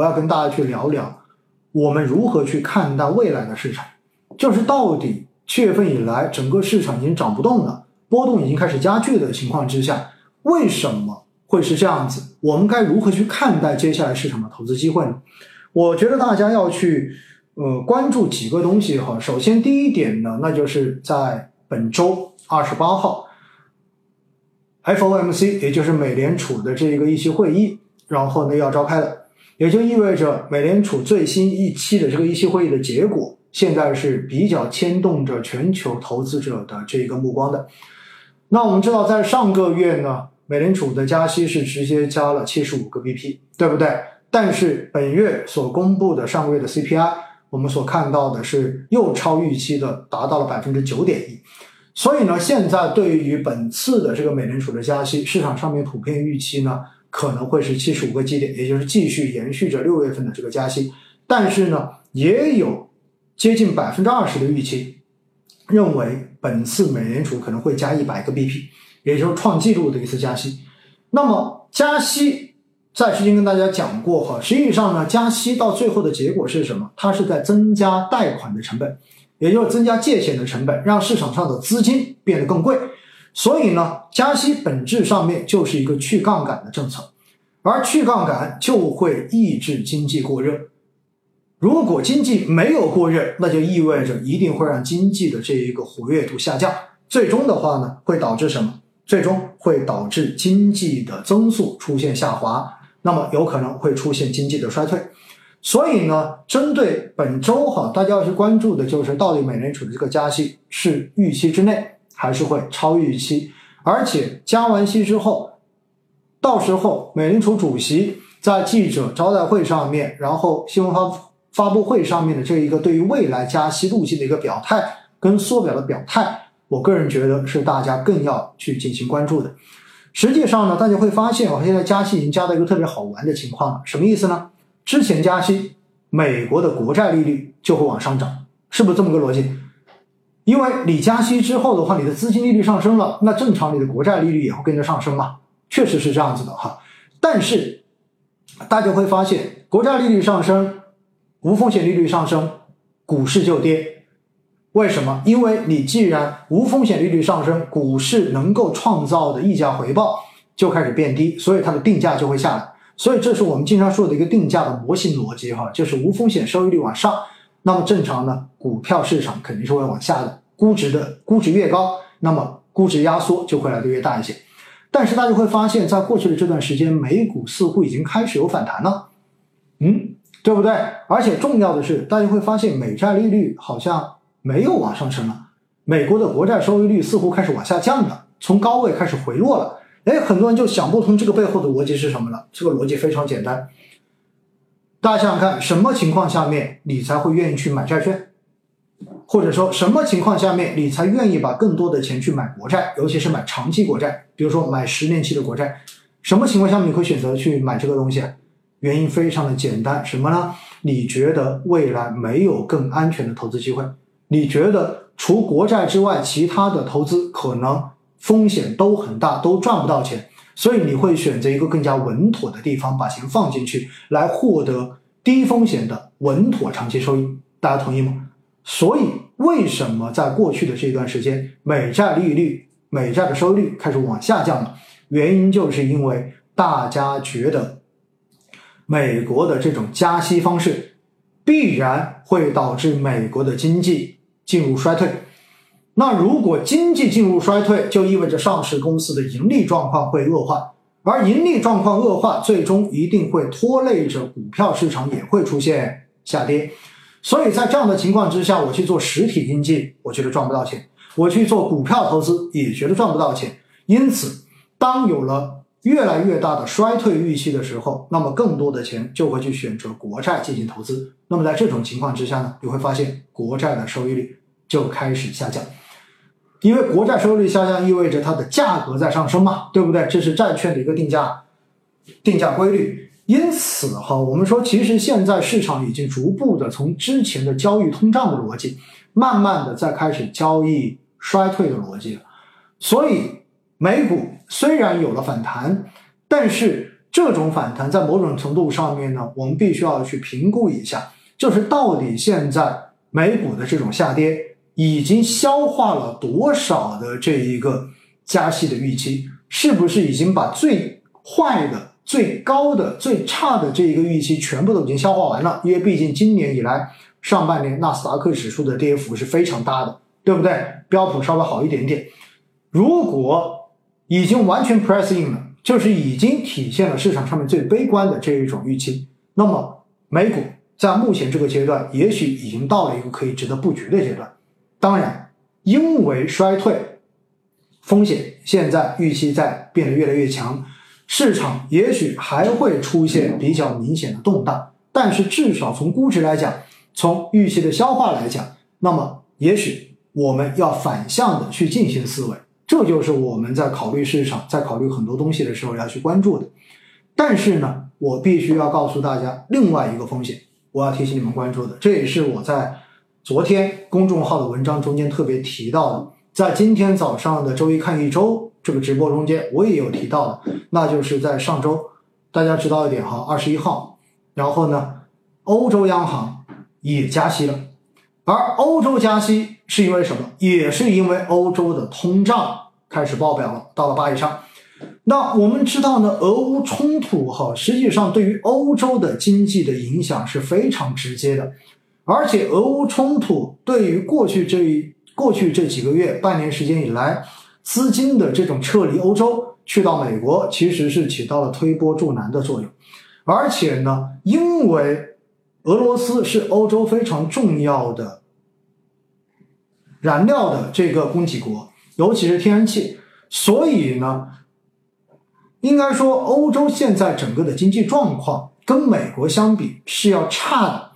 我要跟大家去聊聊，我们如何去看待未来的市场，就是到底七月份以来整个市场已经涨不动了，波动已经开始加剧的情况之下，为什么会是这样子？我们该如何去看待接下来市场的投资机会呢？我觉得大家要去呃关注几个东西哈。首先第一点呢，那就是在本周二十八号，FOMC 也就是美联储的这一个议息会议，然后呢要召开了，也就意味着美联储最新一期的这个议息会议的结果，现在是比较牵动着全球投资者的这个目光的。那我们知道，在上个月呢，美联储的加息是直接加了七十五个 BP，对不对？但是本月所公布的上个月的 CPI，我们所看到的是又超预期的，达到了百分之九点一。所以呢，现在对于本次的这个美联储的加息，市场上面普遍预期呢可能会是七十五个基点，也就是继续延续着六月份的这个加息。但是呢，也有接近百分之二十的预期认为本次美联储可能会加一百个 BP，也就是创纪录的一次加息。那么加息。在之前跟大家讲过哈，实际上呢，加息到最后的结果是什么？它是在增加贷款的成本，也就是增加借钱的成本，让市场上的资金变得更贵。所以呢，加息本质上面就是一个去杠杆的政策，而去杠杆就会抑制经济过热。如果经济没有过热，那就意味着一定会让经济的这一个活跃度下降，最终的话呢，会导致什么？最终会导致经济的增速出现下滑。那么有可能会出现经济的衰退，所以呢，针对本周哈，大家要去关注的就是到底美联储的这个加息是预期之内，还是会超预期？而且加完息之后，到时候美联储主席在记者招待会上面，然后新闻发发布会上面的这一个对于未来加息路径的一个表态跟缩表的表态，我个人觉得是大家更要去进行关注的。实际上呢，大家会发现我，现在加息已经加到一个特别好玩的情况了。什么意思呢？之前加息，美国的国债利率就会往上涨，是不是这么个逻辑？因为你加息之后的话，你的资金利率上升了，那正常你的国债利率也会跟着上升嘛，确实是这样子的哈。但是大家会发现，国债利率上升，无风险利率上升，股市就跌。为什么？因为你既然无风险利率上升，股市能够创造的溢价回报就开始变低，所以它的定价就会下来。所以这是我们经常说的一个定价的模型逻辑哈，就是无风险收益率往上，那么正常呢，股票市场肯定是会往下的。估值的估值越高，那么估值压缩就会来的越大一些。但是大家会发现，在过去的这段时间，美股似乎已经开始有反弹了，嗯，对不对？而且重要的是，大家会发现美债利率好像。没有往上升了，美国的国债收益率似乎开始往下降了，从高位开始回落了。哎，很多人就想不通这个背后的逻辑是什么了。这个逻辑非常简单，大家想想看，什么情况下面你才会愿意去买债券？或者说什么情况下面你才愿意把更多的钱去买国债，尤其是买长期国债，比如说买十年期的国债？什么情况下面你会选择去买这个东西？原因非常的简单，什么呢？你觉得未来没有更安全的投资机会？你觉得除国债之外，其他的投资可能风险都很大，都赚不到钱，所以你会选择一个更加稳妥的地方，把钱放进去，来获得低风险的稳妥长期收益。大家同意吗？所以为什么在过去的这段时间，美债利率、美债的收益率开始往下降了？原因就是因为大家觉得美国的这种加息方式必然会导致美国的经济。进入衰退，那如果经济进入衰退，就意味着上市公司的盈利状况会恶化，而盈利状况恶化，最终一定会拖累着股票市场也会出现下跌。所以在这样的情况之下，我去做实体经济，我觉得赚不到钱；我去做股票投资，也觉得赚不到钱。因此，当有了越来越大的衰退预期的时候，那么更多的钱就会去选择国债进行投资。那么在这种情况之下呢，你会发现国债的收益率。就开始下降，因为国债收益率下降意味着它的价格在上升嘛，对不对？这是债券的一个定价定价规律。因此哈，我们说其实现在市场已经逐步的从之前的交易通胀的逻辑，慢慢的在开始交易衰退的逻辑了。所以美股虽然有了反弹，但是这种反弹在某种程度上面呢，我们必须要去评估一下，就是到底现在美股的这种下跌已经消化了多少的这一个加息的预期，是不是已经把最坏的、最高的、最差的这一个预期全部都已经消化完了？因为毕竟今年以来上半年纳斯达克指数的跌幅是非常大的，对不对？标普稍微好一点点。如果已经完全 press in 了。就是已经体现了市场上面最悲观的这一种预期。那么美股在目前这个阶段，也许已经到了一个可以值得布局的阶段。当然，因为衰退风险现在预期在变得越来越强，市场也许还会出现比较明显的动荡。但是至少从估值来讲，从预期的消化来讲，那么也许我们要反向的去进行思维。这就是我们在考虑市场、在考虑很多东西的时候要去关注的。但是呢，我必须要告诉大家另外一个风险，我要提醒你们关注的，这也是我在昨天公众号的文章中间特别提到的，在今天早上的周一看一周这个直播中间，我也有提到的，那就是在上周，大家知道一点哈，二十一号，然后呢，欧洲央行也加息了，而欧洲加息。是因为什么？也是因为欧洲的通胀开始爆表了，到了八以上。那我们知道呢，俄乌冲突哈，实际上对于欧洲的经济的影响是非常直接的。而且，俄乌冲突对于过去这一过去这几个月、半年时间以来，资金的这种撤离欧洲去到美国，其实是起到了推波助澜的作用。而且呢，因为俄罗斯是欧洲非常重要的。燃料的这个供给国，尤其是天然气，所以呢，应该说欧洲现在整个的经济状况跟美国相比是要差的。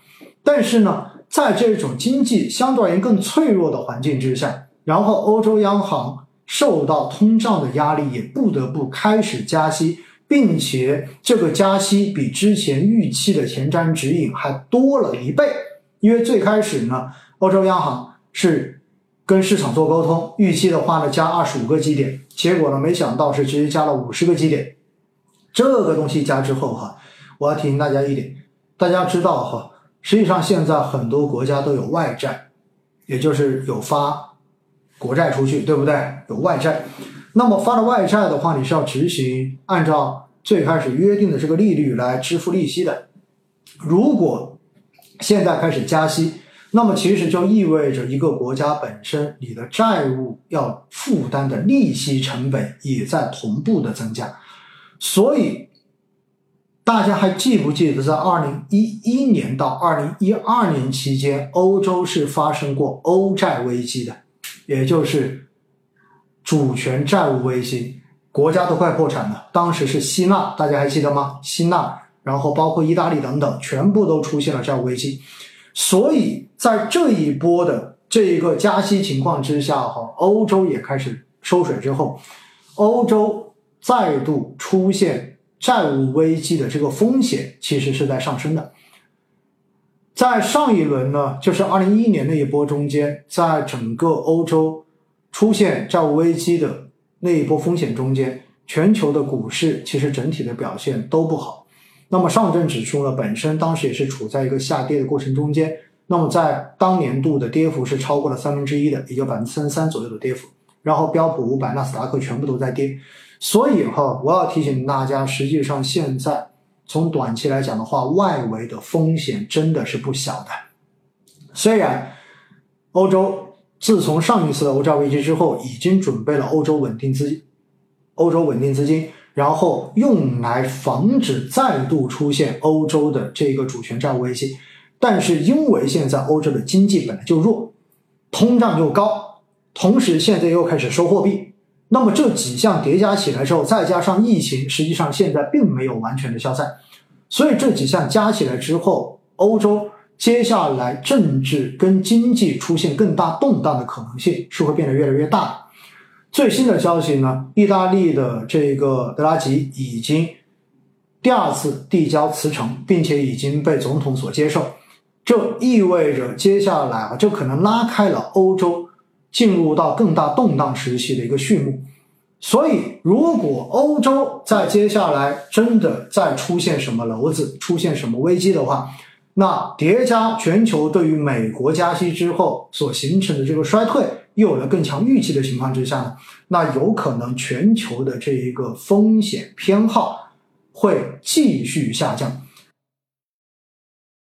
但是呢，在这种经济相对而言更脆弱的环境之下，然后欧洲央行受到通胀的压力，也不得不开始加息，并且这个加息比之前预期的前瞻指引还多了一倍。因为最开始呢，欧洲央行是。跟市场做沟通，预期的话呢，加二十五个基点，结果呢，没想到是直接加了五十个基点。这个东西加之后哈，我要提醒大家一点，大家知道哈，实际上现在很多国家都有外债，也就是有发国债出去，对不对？有外债，那么发了外债的话，你是要执行按照最开始约定的这个利率来支付利息的。如果现在开始加息，那么其实就意味着一个国家本身，你的债务要负担的利息成本也在同步的增加。所以，大家还记不记得，在二零一一年到二零一二年期间，欧洲是发生过欧债危机的，也就是主权债务危机，国家都快破产了。当时是希腊，大家还记得吗？希腊，然后包括意大利等等，全部都出现了债务危机。所以在这一波的这一个加息情况之下，哈，欧洲也开始收水之后，欧洲再度出现债务危机的这个风险，其实是在上升的。在上一轮呢，就是二零一一年那一波中间，在整个欧洲出现债务危机的那一波风险中间，全球的股市其实整体的表现都不好。那么上证指数呢，本身当时也是处在一个下跌的过程中间。那么在当年度的跌幅是超过了三分之一的，也就百分之三十三左右的跌幅。然后标普五百、纳斯达克全部都在跌。所以哈，我要提醒大家，实际上现在从短期来讲的话，外围的风险真的是不小的。虽然欧洲自从上一次的欧债危机之后，已经准备了欧洲稳定资金，欧洲稳定资金。然后用来防止再度出现欧洲的这个主权债务危机，但是因为现在欧洲的经济本来就弱，通胀又高，同时现在又开始收货币，那么这几项叠加起来之后，再加上疫情，实际上现在并没有完全的消散，所以这几项加起来之后，欧洲接下来政治跟经济出现更大动荡的可能性是会变得越来越大。最新的消息呢，意大利的这个德拉吉已经第二次递交辞呈，并且已经被总统所接受。这意味着接下来啊，就可能拉开了欧洲进入到更大动荡时期的一个序幕。所以，如果欧洲在接下来真的再出现什么篓子、出现什么危机的话，那叠加全球对于美国加息之后所形成的这个衰退，又有了更强预期的情况之下呢，那有可能全球的这一个风险偏好会继续下降。